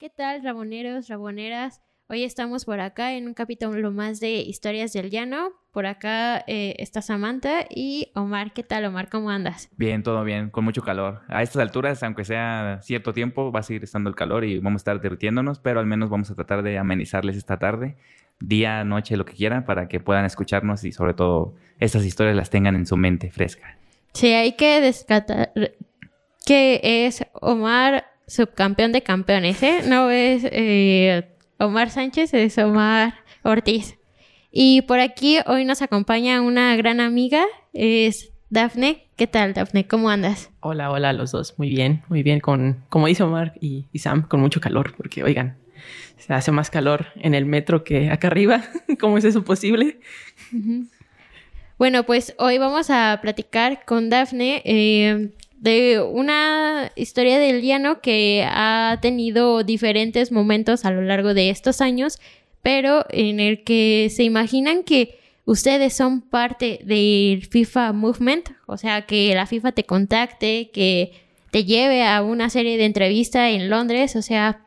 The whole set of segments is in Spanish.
¿Qué tal, raboneros, raboneras? Hoy estamos por acá en un capítulo más de Historias del Llano. Por acá eh, está Samantha y Omar. ¿Qué tal, Omar? ¿Cómo andas? Bien, todo bien, con mucho calor. A estas alturas, aunque sea cierto tiempo, va a seguir estando el calor y vamos a estar derritiéndonos, pero al menos vamos a tratar de amenizarles esta tarde, día, noche, lo que quieran, para que puedan escucharnos y sobre todo estas historias las tengan en su mente fresca. Sí, hay que descartar que es Omar subcampeón de campeones, ¿eh? No es eh, Omar Sánchez, es Omar Ortiz. Y por aquí hoy nos acompaña una gran amiga, es Dafne. ¿Qué tal, Dafne? ¿Cómo andas? Hola, hola a los dos. Muy bien, muy bien. Con, como dice Omar y, Sam, con mucho calor, porque oigan, se hace más calor en el metro que acá arriba. ¿Cómo es eso posible? Bueno, pues hoy vamos a platicar con Dafne. Eh, de una historia del llano que ha tenido diferentes momentos a lo largo de estos años, pero en el que se imaginan que ustedes son parte del FIFA Movement, o sea, que la FIFA te contacte, que te lleve a una serie de entrevistas en Londres, o sea,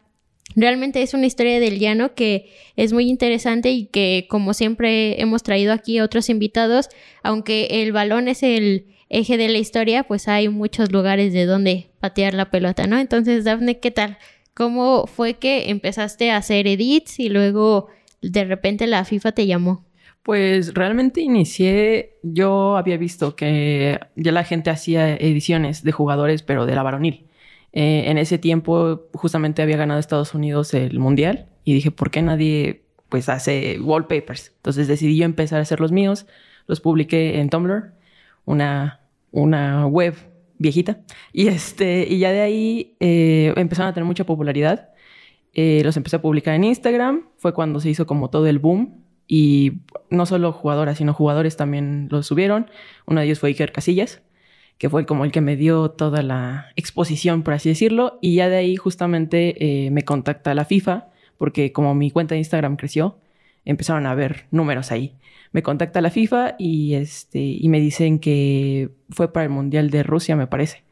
realmente es una historia del llano que es muy interesante y que como siempre hemos traído aquí otros invitados, aunque el balón es el eje de la historia, pues hay muchos lugares de donde patear la pelota, ¿no? Entonces, Dafne, ¿qué tal? ¿Cómo fue que empezaste a hacer edits y luego de repente la FIFA te llamó? Pues realmente inicié, yo había visto que ya la gente hacía ediciones de jugadores, pero de la varonil. Eh, en ese tiempo justamente había ganado Estados Unidos el Mundial y dije, ¿por qué nadie pues hace wallpapers? Entonces decidí yo empezar a hacer los míos, los publiqué en Tumblr, una una web viejita. Y, este, y ya de ahí eh, empezaron a tener mucha popularidad. Eh, los empecé a publicar en Instagram. Fue cuando se hizo como todo el boom. Y no solo jugadoras, sino jugadores también lo subieron. Uno de ellos fue Iker Casillas, que fue como el que me dio toda la exposición, por así decirlo. Y ya de ahí justamente eh, me contacta la FIFA, porque como mi cuenta de Instagram creció, empezaron a ver números ahí me contacta la FIFA y, este, y me dicen que fue para el Mundial de Rusia, me parece.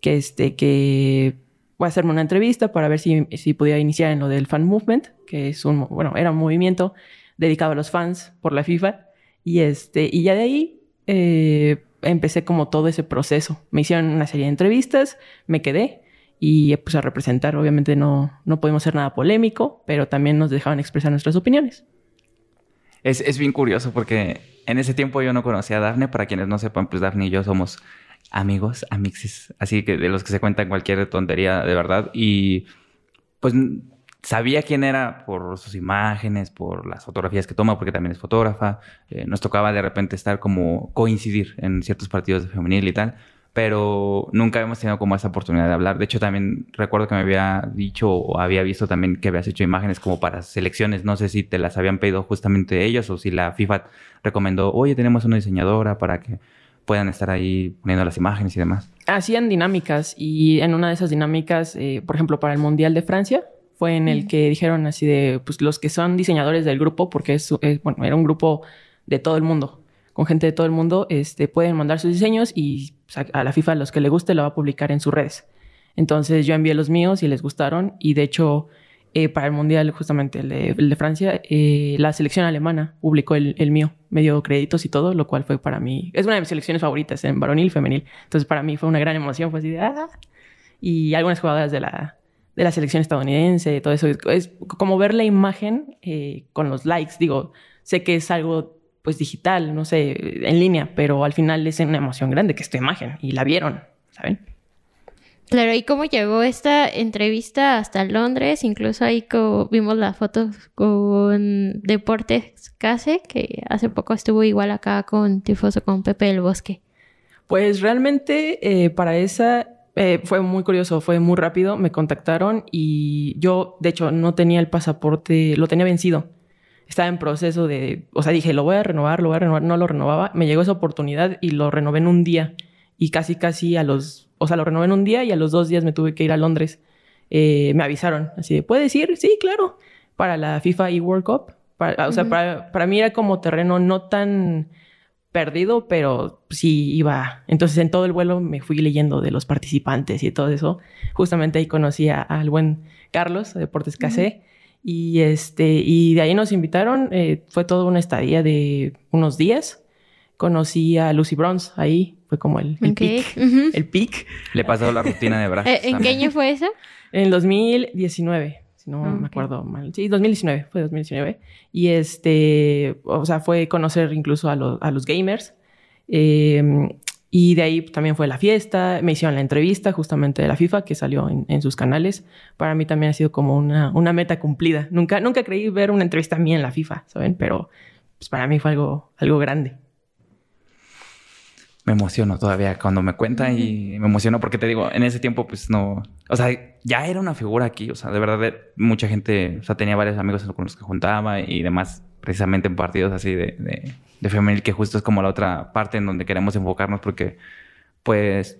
Que, este, que voy a hacerme una entrevista para ver si, si podía iniciar en lo del fan movement, que es un, bueno, era un movimiento dedicado a los fans por la FIFA. Y, este, y ya de ahí eh, empecé como todo ese proceso. Me hicieron una serie de entrevistas, me quedé y pues a representar. Obviamente no, no podemos hacer nada polémico, pero también nos dejaban expresar nuestras opiniones. Es, es, bien curioso porque en ese tiempo yo no conocía a Dafne. Para quienes no sepan, pues Dafne y yo somos amigos, amixes, así que de los que se cuentan cualquier tontería de verdad. Y pues sabía quién era por sus imágenes, por las fotografías que toma, porque también es fotógrafa. Eh, nos tocaba de repente estar como coincidir en ciertos partidos de femenil y tal pero nunca habíamos tenido como esa oportunidad de hablar. De hecho, también recuerdo que me había dicho o había visto también que habías hecho imágenes como para selecciones. No sé si te las habían pedido justamente ellos o si la FIFA recomendó, oye, tenemos una diseñadora para que puedan estar ahí poniendo las imágenes y demás. Hacían dinámicas y en una de esas dinámicas, eh, por ejemplo, para el Mundial de Francia, fue en el que dijeron así de, pues los que son diseñadores del grupo, porque es bueno, era un grupo de todo el mundo, con gente de todo el mundo, este, pueden mandar sus diseños y a la FIFA, los que le guste, lo va a publicar en sus redes. Entonces yo envié los míos y les gustaron y de hecho eh, para el Mundial, justamente el de, Francia, eh, la selección alemana publicó el, mío, me dio créditos y todo, lo cual fue para mí, es una de mis selecciones favoritas en varonil y femenil. Entonces para mí fue una gran emoción, fue así ah". Y algunas jugadoras de la, de la selección estadounidense, todo eso, es como ver la imagen eh, con los likes, digo, sé que es algo pues digital, no sé, en línea, pero al final es una emoción grande que es tu imagen y la vieron, ¿saben? Claro, ¿y cómo llegó esta entrevista hasta Londres? Incluso ahí vimos las fotos con Deportes Case, que hace poco estuvo igual acá con Tifoso con Pepe del Bosque. Pues realmente eh, para esa eh, fue muy curioso, fue muy rápido, me contactaron y yo, de hecho, no tenía el pasaporte, lo tenía vencido estaba en proceso de, o sea, dije, lo voy a renovar, lo voy a renovar, no lo renovaba, me llegó esa oportunidad y lo renové en un día y casi, casi a los, o sea, lo renové en un día y a los dos días me tuve que ir a Londres. Eh, me avisaron, así de, ¿puedes ir? Sí, claro, para la FIFA e World Cup. o sea, para, para, mí era como terreno no tan, perdido, pero sí iba. Entonces en todo el vuelo me fui leyendo de los participantes y todo eso. Justamente ahí conocí al buen Carlos de Deportes Casé. Y este, y de ahí nos invitaron. Eh, fue toda una estadía de unos días. Conocí a Lucy Bronze ahí. Fue como el, el El pic. Le pasó la rutina de brazos. Eh, ¿En qué año fue eso? En 2019 si no me acuerdo mal. Sí, 2019, fue 2019. Y este, o sea, fue conocer incluso a, a los gamers. Em, y de ahí también fue la fiesta, me hicieron la entrevista justamente de la FIFA que salió en, sus canales. Para mí también ha sido como una, una, meta cumplida. Nunca, nunca creí ver una entrevista mía en la FIFA, ¿saben? Pero pues para mí fue algo, algo grande me emociono todavía cuando me cuentan y me emociono porque te digo, en ese tiempo pues no, o sea, ya era una figura aquí, o sea, de verdad mucha gente, o sea, tenía varios amigos con los que juntaba y demás, precisamente en partidos así de, femenil, que justo es como la otra parte en donde queremos enfocarnos porque pues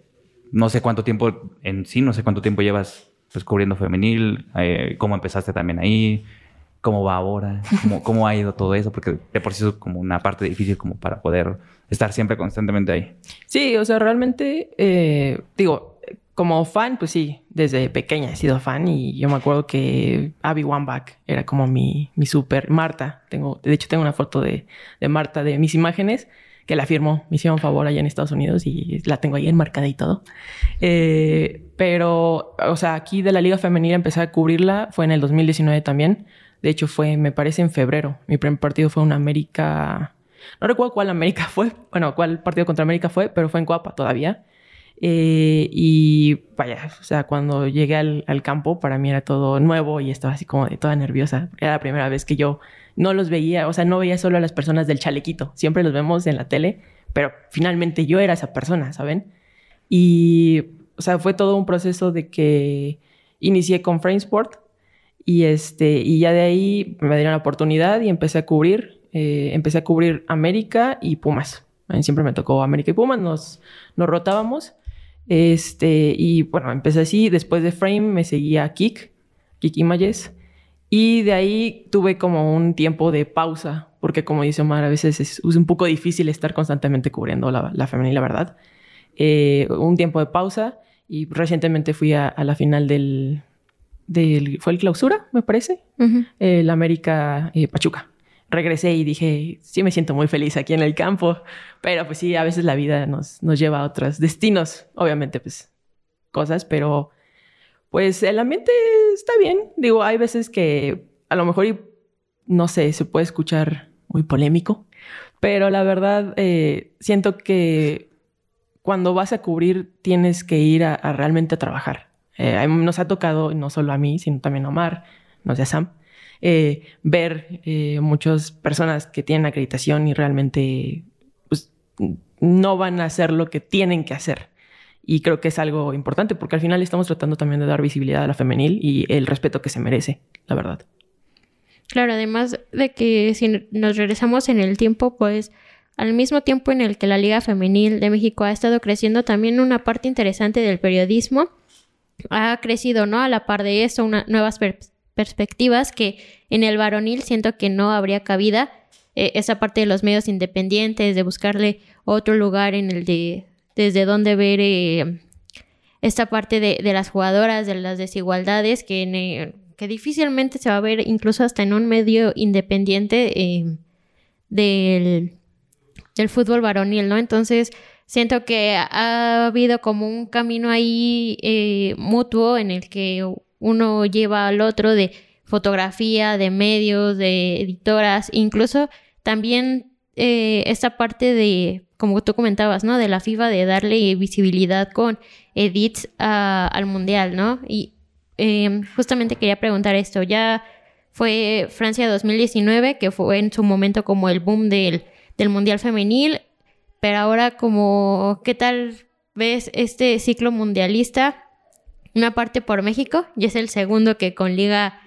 no sé cuánto tiempo en sí, no sé cuánto tiempo llevas pues cubriendo femenil, eh, cómo empezaste también ahí, cómo va ahora, cómo, cómo ha ido todo eso, porque de por sí es como una parte difícil como para poder estar siempre constantemente ahí. Sí, o sea, realmente, eh, digo, como fan, pues sí, desde pequeña he sido fan y yo me acuerdo que Abby Wambach era como mi, mi super Marta. Tengo, de hecho, tengo una foto de, de Marta de mis imágenes que la firmó, me hicieron favor allá en Estados Unidos y la tengo ahí enmarcada y todo. Eh, pero, o sea, aquí de la Liga Femenina empecé a cubrirla, fue en el 2019 también. De hecho, fue, me parece, en febrero. Mi primer partido fue un América no recuerdo cuál América fue, bueno, cuál partido contra América fue, pero fue en Coapa todavía. Eh, y vaya, o sea, cuando llegué al, campo, para mí era todo nuevo y estaba así como de toda nerviosa. Era la primera vez que yo no los veía, o sea, no veía solo a las personas del chalequito, siempre los vemos en la tele, pero finalmente yo era esa persona, ¿saben? Y, o sea, fue todo un proceso de que inicié con Framesport y, este, y ya de ahí me dieron la oportunidad y empecé a cubrir eh, empecé a cubrir América y Pumas. Siempre me tocó América y Pumas, nos, nos rotábamos. Este, y bueno, empecé así. Después de Frame me seguía Kik, Kik Images. Y de ahí tuve como un tiempo de pausa, porque como dice Omar, a veces es, un poco difícil estar constantemente cubriendo la, la femenil, la verdad. Eh, un tiempo de pausa y recientemente fui a, la final del, del, ¿Fue el clausura, me parece? El América eh, Pachuca regresé y dije, sí me siento muy feliz aquí en el campo, pero pues sí, a veces la vida nos, nos lleva a otros destinos, obviamente pues cosas, pero pues el ambiente está bien. Digo, hay veces que a lo mejor, no sé, se puede escuchar muy polémico, pero la verdad eh, siento que cuando vas a cubrir tienes que ir a, realmente a trabajar. Eh, nos ha tocado, no solo a mí, sino también a Omar, no sé, a Sam, eh, ver eh, muchas personas que tienen acreditación y realmente pues, no van a hacer lo que tienen que hacer. Y creo que es algo importante porque al final estamos tratando también de dar visibilidad a la femenil y el respeto que se merece, la verdad. Claro, además de que si nos regresamos en el tiempo, pues al mismo tiempo en el que la Liga Femenil de México ha estado creciendo, también una parte interesante del periodismo ha crecido, ¿no? A la par de eso, una, nuevas perspectivas que en el varonil siento que no habría cabida. Eh, esa parte de los medios independientes, de buscarle otro lugar en el de desde donde ver eh, esta parte de, las jugadoras, de las desigualdades, que, que difícilmente se va a ver incluso hasta en un medio independiente eh, del, del fútbol varonil, ¿no? Entonces, siento que ha habido como un camino ahí mutuo en el que uno lleva al otro de fotografía, de medios, de editoras, incluso también eh, esta parte de, como tú comentabas, ¿no? De la FIFA de darle visibilidad con edits al mundial, ¿no? Y em, justamente quería preguntar esto, ya fue Francia 2019, que fue en su momento como el boom del, del mundial femenil, pero ahora como, ¿qué tal ves este ciclo mundialista? Una parte por México, y es el segundo que con Liga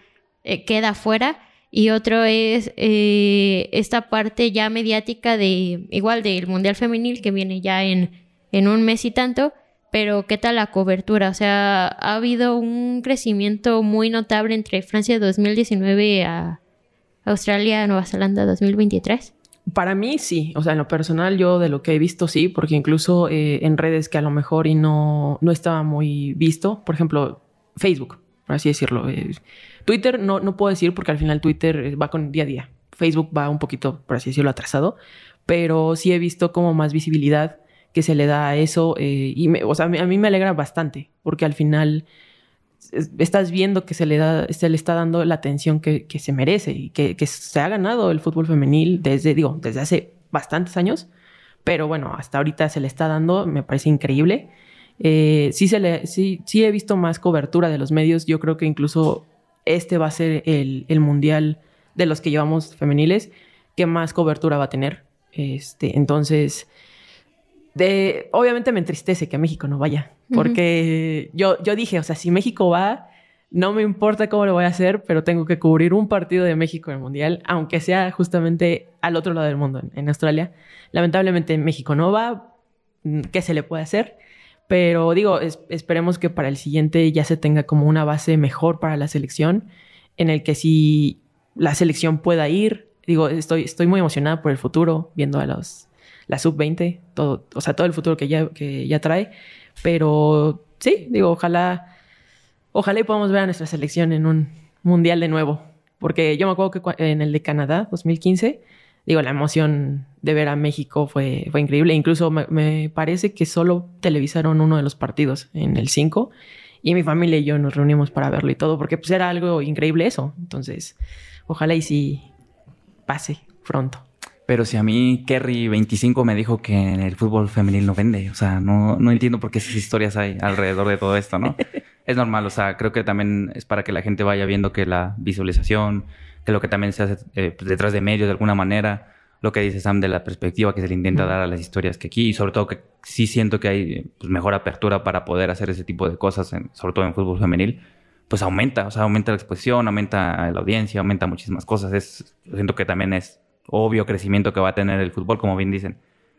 eh, queda fuera. Y otro es eh, esta parte ya mediática de, igual del Mundial Femenil, que viene ya en, en un mes y tanto. Pero, ¿qué tal la cobertura? O sea, ha habido un crecimiento muy notable entre Francia 2019 a Australia, Nueva Zelanda 2023. Para mí sí, o sea, en lo personal yo de lo que he visto sí, porque incluso eh, en redes que a lo mejor y no, no estaba muy visto, por ejemplo, Facebook, por así decirlo. eh, Twitter no, no puedo decir porque al final Twitter eh, va con día a día. Facebook va un poquito, por así decirlo, atrasado, pero sí he visto como más visibilidad que se le da a eso y me- o sea, a mí- me alegra bastante porque al final estás viendo que se le da, se le está dando la atención que, que se merece y que, que se ha ganado el fútbol femenil desde, digo, desde hace bastantes años, pero bueno, hasta ahorita se le está dando, me parece increíble. Eh, sí, se le, sí, sí he visto más cobertura de los medios, yo creo que incluso este va a ser el, el mundial de los que llevamos femeniles que más cobertura va a tener. Este, entonces, de, obviamente me entristece que México no vaya, porque yo, yo dije, o sea, si México va, no me importa cómo lo voy a hacer, pero tengo que cubrir un partido de México en el Mundial, aunque sea justamente al otro lado del mundo, en, en Australia. Lamentablemente México no va, mm, ¿qué se le puede hacer? Pero digo, es- esperemos que para el siguiente ya se tenga como una base mejor para la selección, en el que si la selección pueda ir, digo, estoy, estoy muy emocionada por el futuro, viendo a los, la sub-20, todo, o sea, todo el futuro que ya, que ya trae. Pero sí, digo, ojalá, ojalá y podamos ver a nuestra selección en un mundial de nuevo. Porque yo me acuerdo que en el de Canadá, 2015, digo, la emoción de ver a México fue, fue increíble. Incluso me, me parece que solo televisaron uno de los partidos en el 5 y mi familia y yo nos reunimos para verlo y todo, porque pues era algo increíble eso. Entonces, ojalá y sí pase pronto. Pero si a mí Kerry 25 me dijo que en el fútbol femenil no vende, o sea, no, no entiendo por qué esas historias hay alrededor de todo esto, ¿no? es normal, o sea, creo que también es para que la gente vaya viendo que la visualización, que lo que también se hace eh, pues, detrás de medios de alguna manera, lo que dice Sam de la perspectiva que se le intenta dar a las historias que aquí, y sobre todo que sí siento que hay pues, mejor apertura para poder hacer ese tipo de cosas, en- sobre todo en fútbol femenil, pues aumenta, o sea, aumenta la exposición, aumenta la audiencia, aumenta muchísimas cosas. Es, siento que también es obvio crecimiento que va a tener el fútbol, como bien dicen.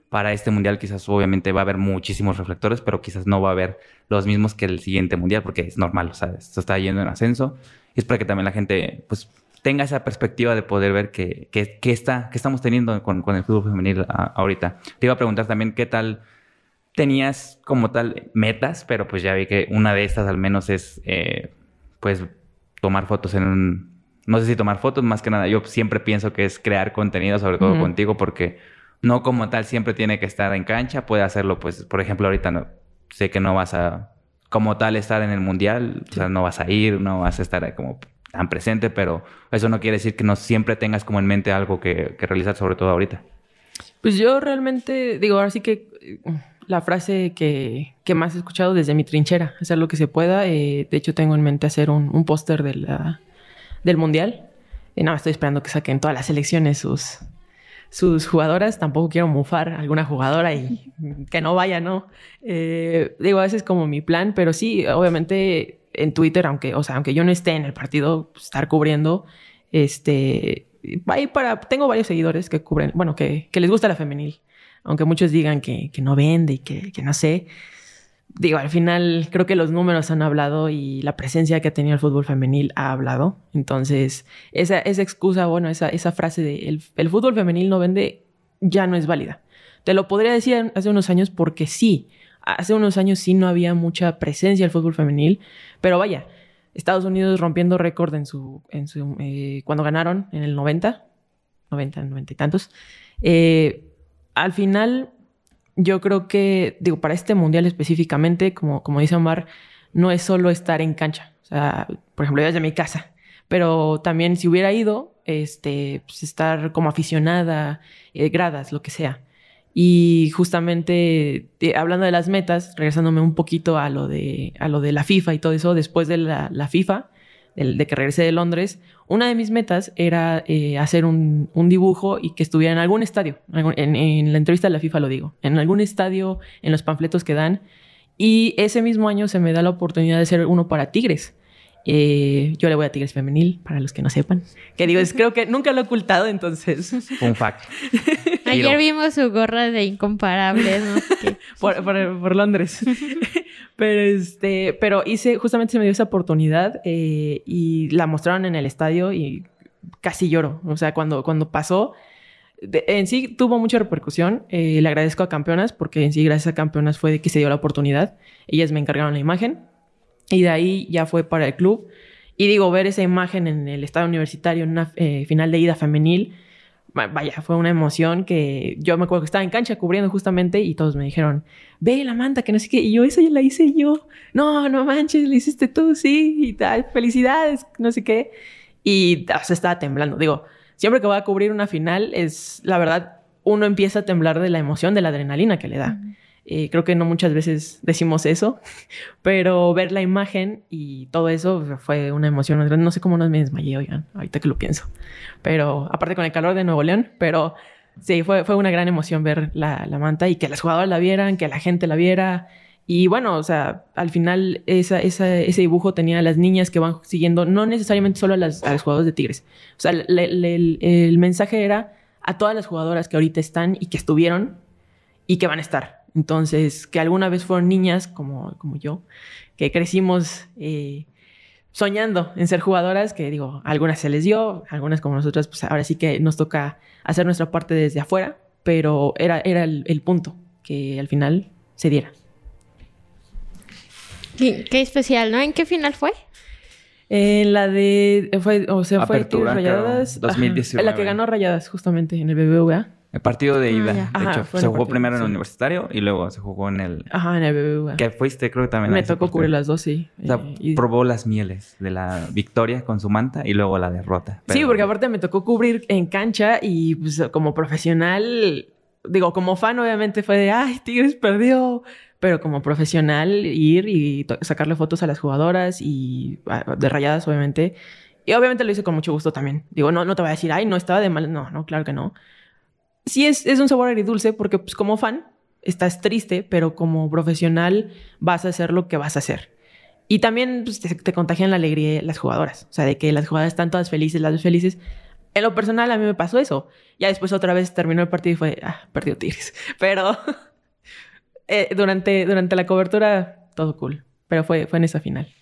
Para este mundial quizás obviamente va a haber muchísimos reflectores, pero quizás no va a haber los mismos que el siguiente mundial, porque es normal, o sea, esto está yendo en ascenso. Y es para que también la gente, pues, tenga esa perspectiva de poder ver qué que, que que estamos teniendo con, con el fútbol femenil a- ahorita. Te iba a preguntar también qué tal tenías como tal metas, pero pues ya vi que una de estas al menos es, eh, pues, tomar fotos en un... No sé si tomar fotos, más que nada, yo siempre pienso que es crear contenido, sobre todo contigo, porque no como tal siempre tiene que estar en cancha, puede hacerlo, pues, por ejemplo, ahorita no, sé que no vas a, como tal, estar en el mundial, o sea, no vas a ir, no vas a estar como tan presente, pero eso no quiere decir que no siempre tengas como en mente algo que, que realizar, sobre todo ahorita. Pues yo realmente, digo, ahora sí que eh, la frase que, que más he escuchado desde mi trinchera, hacer lo que se pueda. eh, de hecho, tengo en mente hacer un, un póster de la- del Mundial. Y no, estoy esperando que saquen todas las selecciones sus, sus jugadoras. Tampoco quiero mufar a alguna jugadora y que no vaya, ¿no? Eh, digo, ese es como mi plan, pero sí, obviamente en Twitter, aunque, o sea, aunque yo no esté en el partido, estar cubriendo, este, ahí para, tengo varios seguidores que cubren, bueno, que, que les gusta la femenil, aunque muchos digan que, que no vende y que, que no sé. Digo, al final creo que los números han hablado y la presencia que ha tenido el fútbol femenil ha hablado. Entonces, esa, esa excusa, bueno, esa, esa frase de el, el fútbol femenil no vende ya no es válida. Te lo podría decir hace unos años porque sí, hace unos años sí no había mucha presencia del fútbol femenil, pero vaya, Estados Unidos rompiendo récord en su, en su eh, cuando ganaron en el 90, 90, 90 y tantos. Eh, al final, yo creo que, digo, para este mundial específicamente, como, como dice Omar, no es solo estar en cancha. O sea, por ejemplo, yo desde mi casa. Pero también si hubiera ido, este, pues estar como aficionada, eh, gradas, lo que sea. Y justamente eh, hablando de las metas, regresándome un poquito a lo de, a lo de la FIFA y todo eso, después de la, la FIFA, de que regresé de Londres, una de mis metas era eh, hacer un, un dibujo y que estuviera en algún estadio. En, en la entrevista de la FIFA lo digo. En algún estadio, en los panfletos que dan. Y ese mismo año se me da la oportunidad de hacer uno para Tigres. Eh, yo le voy a Tigres Femenil, para los que no sepan. Que digo, es, creo que nunca lo he ocultado, entonces. Un fact. Ayer vimos su gorra de incomparables, no por- por Londres. pero este, pero hice, justamente se me dio esa oportunidad eh, y la mostraron en el estadio y casi lloro. O sea, cuando, cuando pasó, en sí tuvo mucha repercusión. Eh, le agradezco a Campeonas porque en sí gracias a Campeonas fue que se dio la oportunidad. Ellas me encargaron la imagen y de ahí ya fue para el club. Y digo, ver esa imagen en el estado universitario en una eh, final de ida femenil, vaya, fue una emoción que yo me acuerdo que estaba en cancha cubriendo justamente y todos me dijeron, ve la manta, que no sé qué. Y yo, esa ya la hice yo. No, no manches, la hiciste tú, sí, y tal, felicidades, no sé qué. Y se estaba temblando. Digo, siempre que voy a cubrir una final, es la verdad, uno empieza a temblar de la emoción, de la adrenalina que le da. Eh, creo que no muchas veces decimos eso, pero ver la imagen y todo eso fue una emoción. No sé cómo no me desmayé, oigan, ahorita que lo pienso. Pero aparte con el calor de Nuevo León, pero sí, fue, fue una gran emoción ver la, la manta y que las jugadoras la vieran, que la gente la viera. Y bueno, o sea, al final esa, esa, ese dibujo tenía a las niñas que van siguiendo, no necesariamente solo a, las, a los jugadores de Tigres. O sea, el mensaje era a todas las jugadoras que ahorita están y que estuvieron y que van a estar. Entonces, que alguna vez fueron niñas como, como yo, que crecimos eh, soñando en ser jugadoras, que digo, algunas se les dio, algunas como nosotras, pues ahora sí que nos toca hacer nuestra parte desde afuera, pero era, era el, punto que al final se diera. Qué, especial, ¿no? ¿En qué final fue? En la de. Fue, o sea, fue Rayadas. 2019. En la que ganó Rayadas, justamente, en el BBVA. El partido de ah, ida. de hecho, se jugó primero en el universitario y luego se jugó en el. Ajá, en el BBVA. Que fuiste, creo que también. Me tocó cubrir las dos, sí. O sea, eh, probó las mieles de la victoria con su manta y luego la derrota. Sí, porque aparte me tocó cubrir en cancha y pues, como profesional, digo, como fan, obviamente fue de, ay, Tigres perdió. Pero como profesional, ir y sacarle fotos a las jugadoras y de rayadas, obviamente. Y obviamente lo hice con mucho gusto también. Digo, no, no te voy a decir, ay, no estaba de mal. No, no, claro que no sí es, es un sabor agridulce porque pues como fan estás triste, pero como profesional vas a hacer lo que vas a hacer. Y también pues, te, contagian la alegría las jugadoras. O sea, de que las jugadoras están todas felices, las dos felices. En lo personal a mí me pasó eso. Ya después otra vez terminó el partido y fue, ah, perdió Tigres. Pero eh, durante, durante la cobertura todo cool. Pero fue, fue en esa final.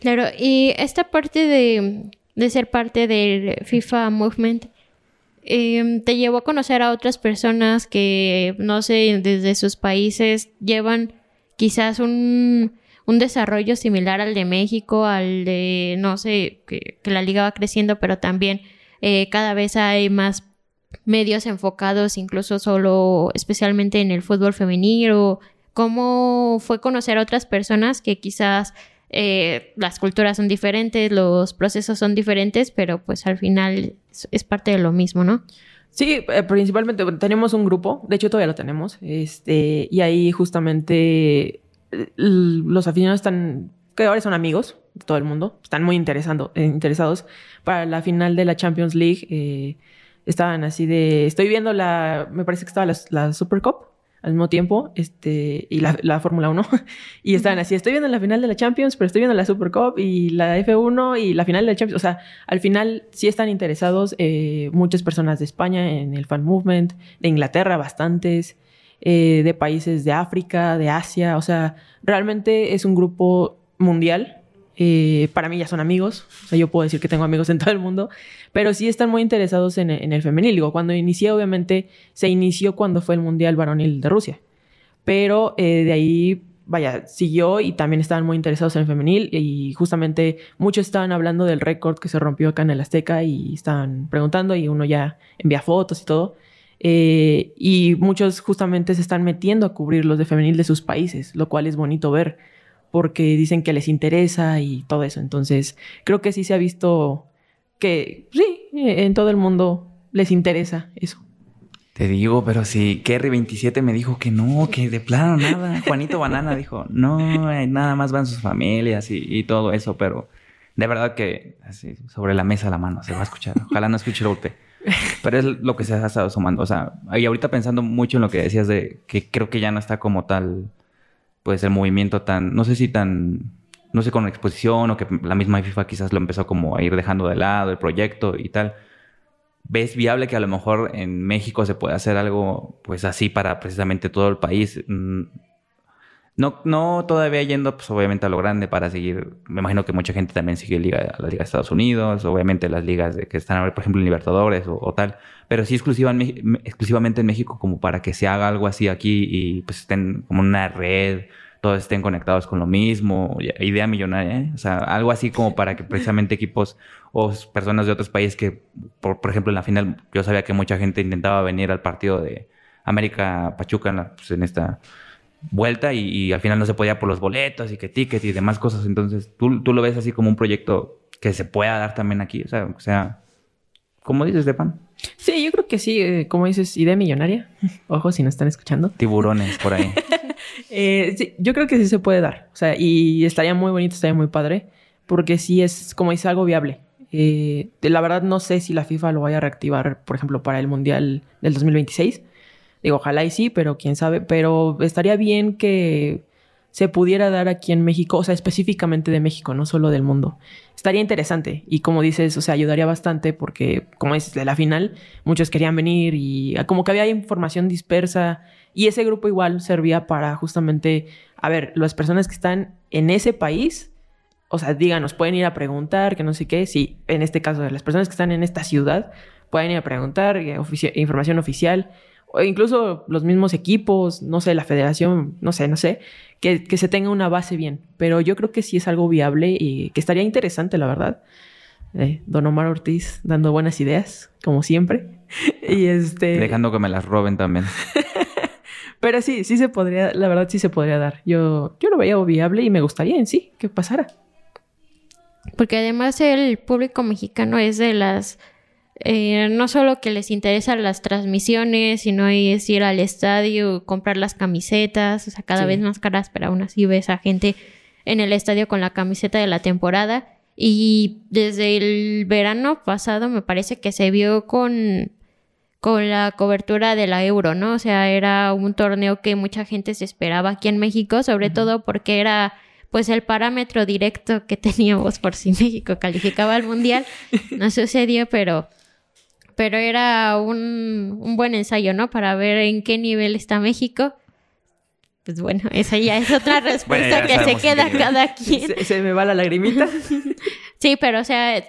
Claro, y esta parte de, de ser parte del FIFA Movement, Em, te llevó a conocer a otras personas que, no sé, desde sus países llevan quizás un, un desarrollo similar al de México, al de, no sé, que, la liga va creciendo, pero también eh, cada vez hay más medios enfocados, incluso solo, especialmente en el fútbol femenino. ¿Cómo fue conocer a otras personas que quizás eh, las culturas son diferentes, los procesos son diferentes, pero pues al final es, parte de lo mismo, ¿no? Sí, eh, principalmente tenemos un grupo, de hecho todavía lo tenemos, este, y ahí justamente eh, los aficionados están, que ahora son amigos de todo el mundo, están muy interesando, interesados para la final de la Champions League. estaban así de, estoy viendo la, me parece que estaba la Super Cup, al mismo tiempo, este, y la, la Fórmula 1. y estaban así, estoy viendo la final de la Champions, pero estoy viendo la Super Cup y la F1 y la final de la Champions. O sea, al final sí están interesados eh, muchas personas de España en el fan movement, de Inglaterra bastantes, eh, de países de África, de Asia. O sea, realmente es un grupo mundial eh, para mí ya son amigos, o sea, yo puedo decir que tengo amigos en todo el mundo, pero sí están muy interesados en, el femenil. Digo, cuando inicié, obviamente, se inició cuando fue el Mundial Varonil de Rusia, pero eh, de ahí, vaya, siguió y también estaban muy interesados en el femenil y justamente muchos estaban hablando del récord que se rompió acá en el Azteca y estaban preguntando y uno ya envía fotos y todo. Eh, y muchos justamente se están metiendo a cubrir los de femenil de sus países, lo cual es bonito ver porque dicen que les interesa y todo eso. Entonces, creo que sí se ha visto que sí, en todo el mundo les interesa eso. Te digo, pero si Kerry 27 me dijo que no, que de plano nada. Juanito Banana dijo, no, nada más van sus familias y, todo eso, pero de verdad que así, sobre la mesa la mano se va a escuchar. Ojalá no escuche el golpe. Pero es lo que se ha estado sumando. O sea, y ahorita pensando mucho en lo que decías de que creo que ya no está como tal pues el movimiento tan, no sé si tan, no sé, con exposición o que la misma FIFA quizás lo empezó como a ir dejando de lado, el proyecto y tal. ¿Ves viable que a lo mejor en México se pueda hacer algo pues así para precisamente todo el país? No, no todavía yendo, pues obviamente a lo grande para seguir. Me imagino que mucha gente también sigue la Liga de Estados Unidos, obviamente las ligas de, que están ahora, por ejemplo, en Libertadores o, tal. Pero sí exclusiva exclusivamente en México, como para que se haga algo así aquí y pues estén como una red, todos estén conectados con lo mismo. Idea millonaria, ¿eh? O sea, algo así como para que precisamente equipos o personas de otros países que, por, por ejemplo, en la final, yo sabía que mucha gente intentaba venir al partido de América Pachuca pues, en esta vuelta y, al final no se podía por los boletos y que tickets y demás cosas. Entonces, ¿tú, tú lo ves así como un proyecto que se pueda dar también aquí. O sea, o sea ¿cómo dices, Depan? Sí, yo creo que sí. Eh, como dices, idea millonaria. Ojo, si no están escuchando. Tiburones por ahí. Eh, sí, yo creo que sí se puede dar. O sea, y estaría muy bonito, estaría muy padre. Porque sí es, como dice, algo viable. Eh, la verdad no sé si la FIFA lo vaya a reactivar, por ejemplo, para el Mundial del 2026. Digo, ojalá y sí, pero quién sabe. Pero estaría bien que se pudiera dar aquí en México, o sea, específicamente de México, no solo del mundo. Estaría interesante y como dices, o sea, ayudaría bastante porque, como es de la final, muchos querían venir y como que había información dispersa y ese grupo igual servía para justamente, a ver, las personas que están en ese país, o sea, díganos, pueden ir a preguntar, que no sé qué, sí, en este caso, las personas que están en esta ciudad pueden ir a preguntar, eh, información oficial o incluso los mismos equipos, no sé, la federación, no sé, no sé, que, se tenga una base bien. Pero yo creo que sí es algo viable y que estaría interesante, la verdad. Eh, Don Omar Ortiz dando buenas ideas, como siempre. y este... Dejando que me las roben también. Pero sí, sí se podría, la verdad sí se podría dar. Yo, yo lo veía viable y me gustaría en sí que pasara. Porque además el público mexicano es de las eh, no solo que les interesan las transmisiones, sino es ir al estadio, comprar las camisetas, o sea, cada vez más caras, pero aún así ves a gente en el estadio con la camiseta de la temporada. Y desde el verano pasado me parece que se vio con, con la cobertura de la Euro, ¿no? O sea, era un torneo que mucha gente se esperaba aquí en México, sobre todo porque era pues el parámetro directo que teníamos por si México calificaba al Mundial. No sucedió, pero pero era un, un buen ensayo, ¿no? Para ver en qué nivel está México. Pues bueno, esa ya es otra respuesta que se queda cada quien. Se, me va la lagrimita. sí, pero o sea,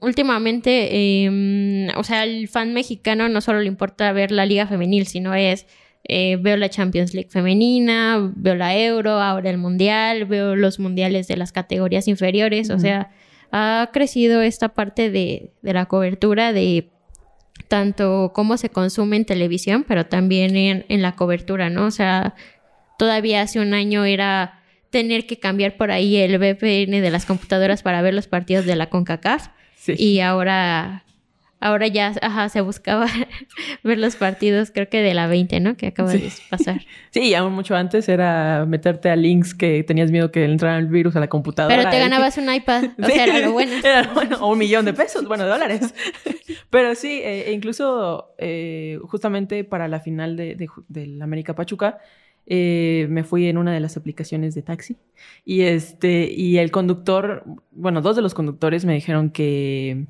últimamente, em, o sea, el fan mexicano no solo le importa ver la liga femenil, sino es, eh, veo la Champions League femenina, veo la Euro, ahora el Mundial, veo los mundiales de las categorías inferiores, o sea, ha crecido esta parte de, de la cobertura de tanto cómo se consume en televisión, pero también en, la cobertura, ¿no? O sea, todavía hace un año era tener que cambiar por ahí el VPN de las computadoras para ver los partidos de la CONCACAF. Y ahora Ahora ya, ajá, se buscaba ver los partidos, creo que de la 20, ¿no? Que acaba de pasar. Sí, aún mucho antes era meterte a links que tenías miedo que entrara el virus a la computadora. Pero te ganabas un iPad, o sea, era lo bueno. Era lo bueno, o un millón de pesos, bueno, de dólares. Pero sí, eh, e incluso eh, justamente para la final de, de, América Pachuca, eh, me fui en una de las aplicaciones de taxi y este y el conductor, bueno, dos de los conductores me dijeron que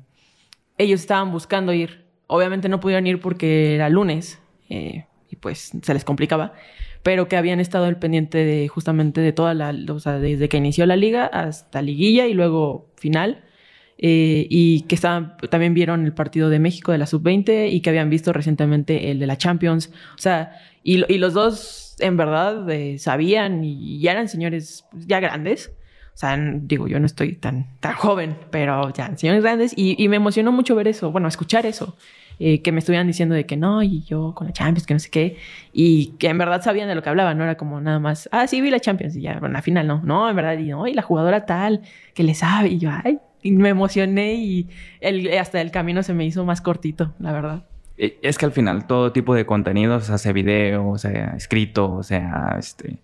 ellos estaban buscando ir. Obviamente no pudieron ir porque era lunes eh, y pues se les complicaba, pero que habían estado al pendiente de justamente de toda la, o sea, desde que inició la liga hasta liguilla y luego final. Eh, y que estaban, también vieron el partido de México de la sub-20 y que habían visto recientemente el de la Champions. O sea, y, y los dos en verdad eh, sabían y ya eran señores ya grandes o sea, digo, yo no estoy tan, tan joven, pero ya, señores grandes. Y, me emocionó mucho ver eso, bueno, escuchar eso. Eh, que me estuvieran diciendo de que no, y yo con la Champions, que no sé qué. Y que en verdad sabían de lo que hablaban, no era como nada más, ah, sí, vi la Champions. Y ya, bueno, al final no. No, en verdad, y no, y la jugadora tal, que le sabe. Y yo, ay, y me emocioné y el, hasta el camino se me hizo más cortito, la verdad. E, es que al final todo tipo de contenido, o sea video, o sea escrito, o sea este,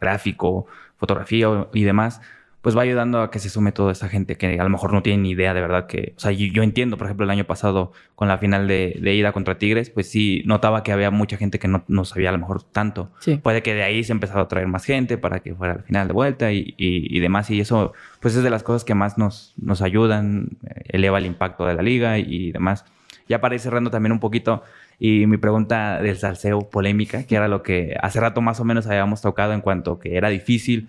gráfico, fotografía y demás, pues va ayudando a que se sume toda esta gente que a lo mejor no tiene ni idea de verdad que, o sea, yo, entiendo, por ejemplo, el año pasado con la final de, ida contra Tigres, pues sí, notaba que había mucha gente que no, no sabía a lo mejor tanto. Puede que de ahí se empezara a traer más gente para que fuera la final de vuelta y, y, demás, y eso, pues es de las cosas que más nos, nos ayudan, eleva el impacto de la liga y demás. Ya para ir cerrando también un poquito, Y mi pregunta del salseo polémica, que era lo que hace rato más o menos habíamos tocado en cuanto que era difícil,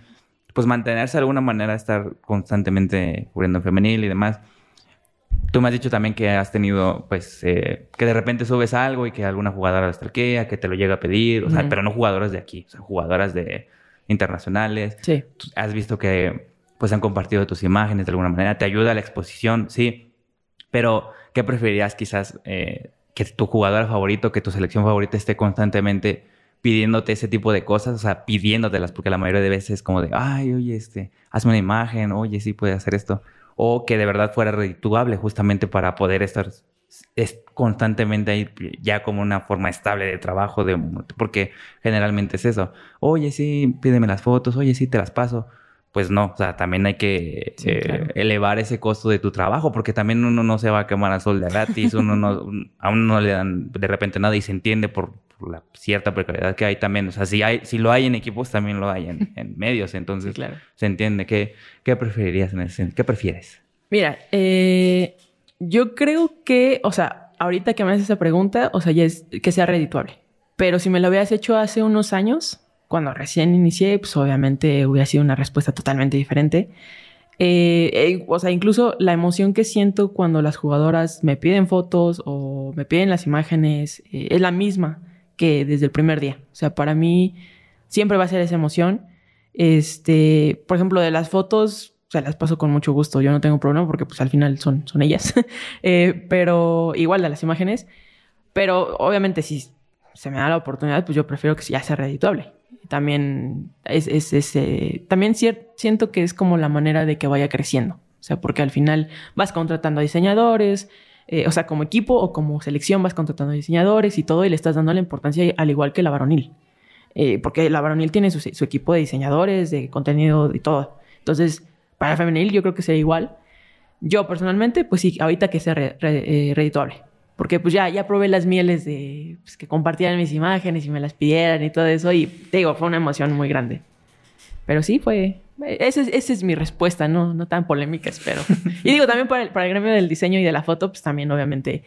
pues mantenerse de alguna manera, estar constantemente cubriendo en femenil y demás. Tú me has dicho también que has tenido, pues, eh, que de repente subes algo y que alguna jugadora lo stalkea, que te lo llega a pedir, o sea, pero no jugadoras de aquí, o sea, jugadoras de internacionales. Sí. Has visto que, pues, han compartido tus imágenes de alguna manera, te ayuda a la exposición, sí. Pero, ¿qué preferirías quizás eh, que tu jugadora favorito, que tu selección favorita esté constantemente pidiéndote ese tipo de cosas, o sea, pidiéndotelas, porque la mayoría de veces es como de, ay, oye, este, hazme una imagen, oye, sí puede hacer esto o que de verdad fuera redituable justamente para poder estar es constantemente ahí ya como una forma estable de trabajo, de, porque generalmente es eso. Oye, sí, pídeme las fotos, oye, sí, te las paso. Pues no, o sea, también hay que eh, elevar ese costo de tu trabajo, porque también uno no se va a quemar al sol de gratis, uno no, a uno no le dan de repente nada y se entiende por, la cierta precariedad que hay también. O sea, si, hay, si lo hay en equipos, también lo hay en, medios. Entonces, claro. se entiende. ¿Qué, ¿Qué preferirías en ese ¿Qué prefieres? Mira, eh, yo creo que, o sea, ahorita que me haces esa pregunta, o sea, ya es que sea redituable. Pero si me lo hubieras hecho hace unos años, cuando recién inicié, pues obviamente hubiera sido una respuesta totalmente diferente. Eh, eh, o sea, incluso la emoción que siento cuando las jugadoras me piden fotos o me piden las imágenes es la misma que desde el primer día. O sea, para mí siempre va a ser esa emoción. Este, por ejemplo, de las fotos, o sea, las paso con mucho gusto. Yo no tengo problema porque pues al final son, son ellas. Eh, pero igual de las imágenes. Pero obviamente si se me da la oportunidad, pues yo prefiero que ya sea redituable. También es, es, también siento que es como la manera de que vaya creciendo. O sea, porque al final vas contratando a diseñadores, eh, o sea, como equipo o como selección vas contratando diseñadores y todo y le estás dando la importancia al igual que la varonil. Eh, porque la varonil tiene su, equipo de diseñadores, de contenido y todo. Entonces, para femenil yo creo que sería igual. Yo personalmente, pues sí, ahorita que sea eh, redituable. Porque pues ya, ya probé las mieles de pues, que compartieran mis imágenes y me las pidieran y todo eso. Y te digo, fue una emoción muy grande. Pero sí, fue, esa es, es, mi respuesta, no, no tan polémica, espero. y digo, también para el, para el gremio del diseño y de la foto, pues también, obviamente,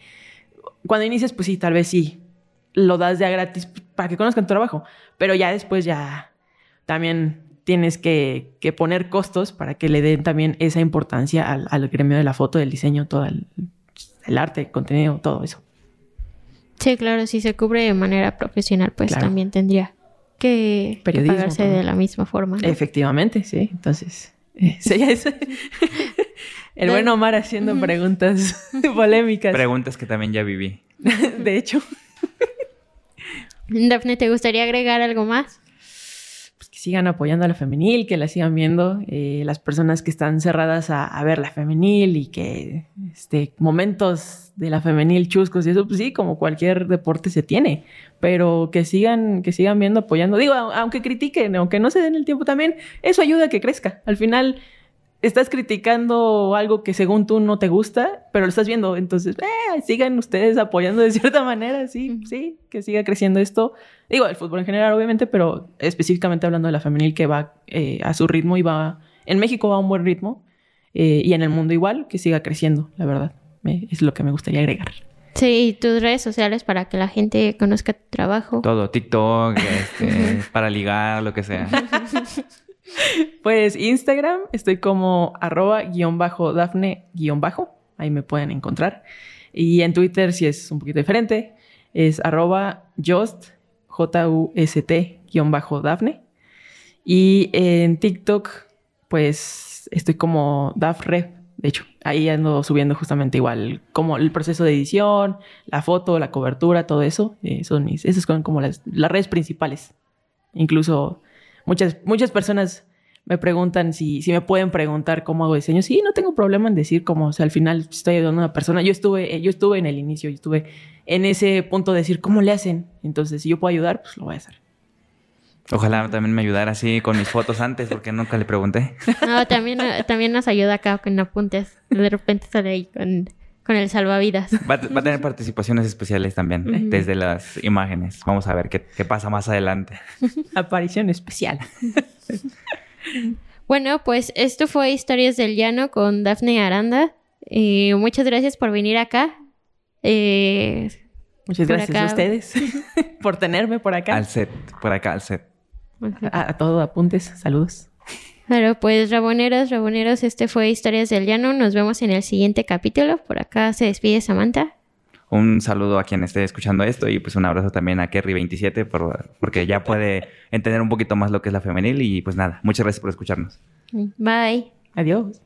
cuando inicias, pues sí, tal vez sí, lo das ya gratis para que conozcan tu trabajo, pero ya después ya también tienes que, que poner costos para que le den también esa importancia al, al gremio de la foto, del diseño, todo el, el, arte, el contenido, todo eso. Sí, claro, si se cubre de manera profesional, pues también tendría que, pagarse de la misma forma. Efectivamente, sí. Entonces, eh, el buen Omar haciendo preguntas polémicas. Preguntas que también ya viví. de hecho. Daphne, ¿te gustaría agregar algo más? Sigan apoyando a la femenil, que la sigan viendo, eh, las personas que están cerradas a, a, ver la femenil y que este, momentos de la femenil chuscos y eso, pues sí, como cualquier deporte se tiene, pero que sigan, que sigan viendo, apoyando. Digo, aunque critiquen, aunque no se den el tiempo también, eso ayuda a que crezca. Al final estás criticando algo que según tú no te gusta, pero lo estás viendo, entonces, eh, sigan ustedes apoyando de cierta manera, sí, sí, que siga creciendo esto. Digo, el fútbol en general, obviamente, pero específicamente hablando de la femenil que va eh, a su ritmo y va, en México va a un buen ritmo eh, y en el mundo igual, que siga creciendo, la verdad es lo que me gustaría agregar. Sí, tus redes sociales para que la gente conozca tu trabajo. Todo, TikTok, este, para ligar, lo que sea. Pues Instagram, estoy como arroba guion bajo Dafne guion bajo, ahí me pueden encontrar. Y en Twitter, si es un poquito diferente, es arroba just, J-U-S-T guion bajo Dafne. Y en TikTok, pues estoy como Dafre, de hecho, ahí ando subiendo justamente igual como el proceso de edición, la foto, la cobertura, todo eso. Eh, son mis, esas son como las, redes principales. Incluso muchas, muchas personas me preguntan si, si me pueden preguntar cómo hago diseño. Sí, no tengo problema en decir cómo, o sea, al final estoy ayudando a una persona. Yo estuve, yo estuve en el inicio, yo estuve en ese punto de decir cómo le hacen. Entonces, si yo puedo ayudar, pues lo voy a hacer. Ojalá también me ayudara así con mis fotos antes, porque nunca le pregunté. No, también, también nos ayuda acá con apuntes. De repente sale ahí con, con el salvavidas. Va, a tener participaciones especiales también, desde las imágenes. Vamos a ver qué, qué pasa más adelante. Aparición especial. bueno, pues esto fue Historias del Llano con Dafne Aranda. Eh, muchas gracias por venir acá. Eh, Muchas gracias a ustedes por tenerme por acá. Al set, por acá al set. A, a todo apuntes, saludos. Claro, pues raboneros, raboneros, este fue Historias del Llano. Nos vemos en el siguiente capítulo. Por acá se despide Samantha. Un saludo a quien esté escuchando esto y pues un abrazo también a Kerry27 por, porque ya puede entender un poquito más lo que es la femenil y pues nada, muchas gracias por escucharnos. Bye. Adiós.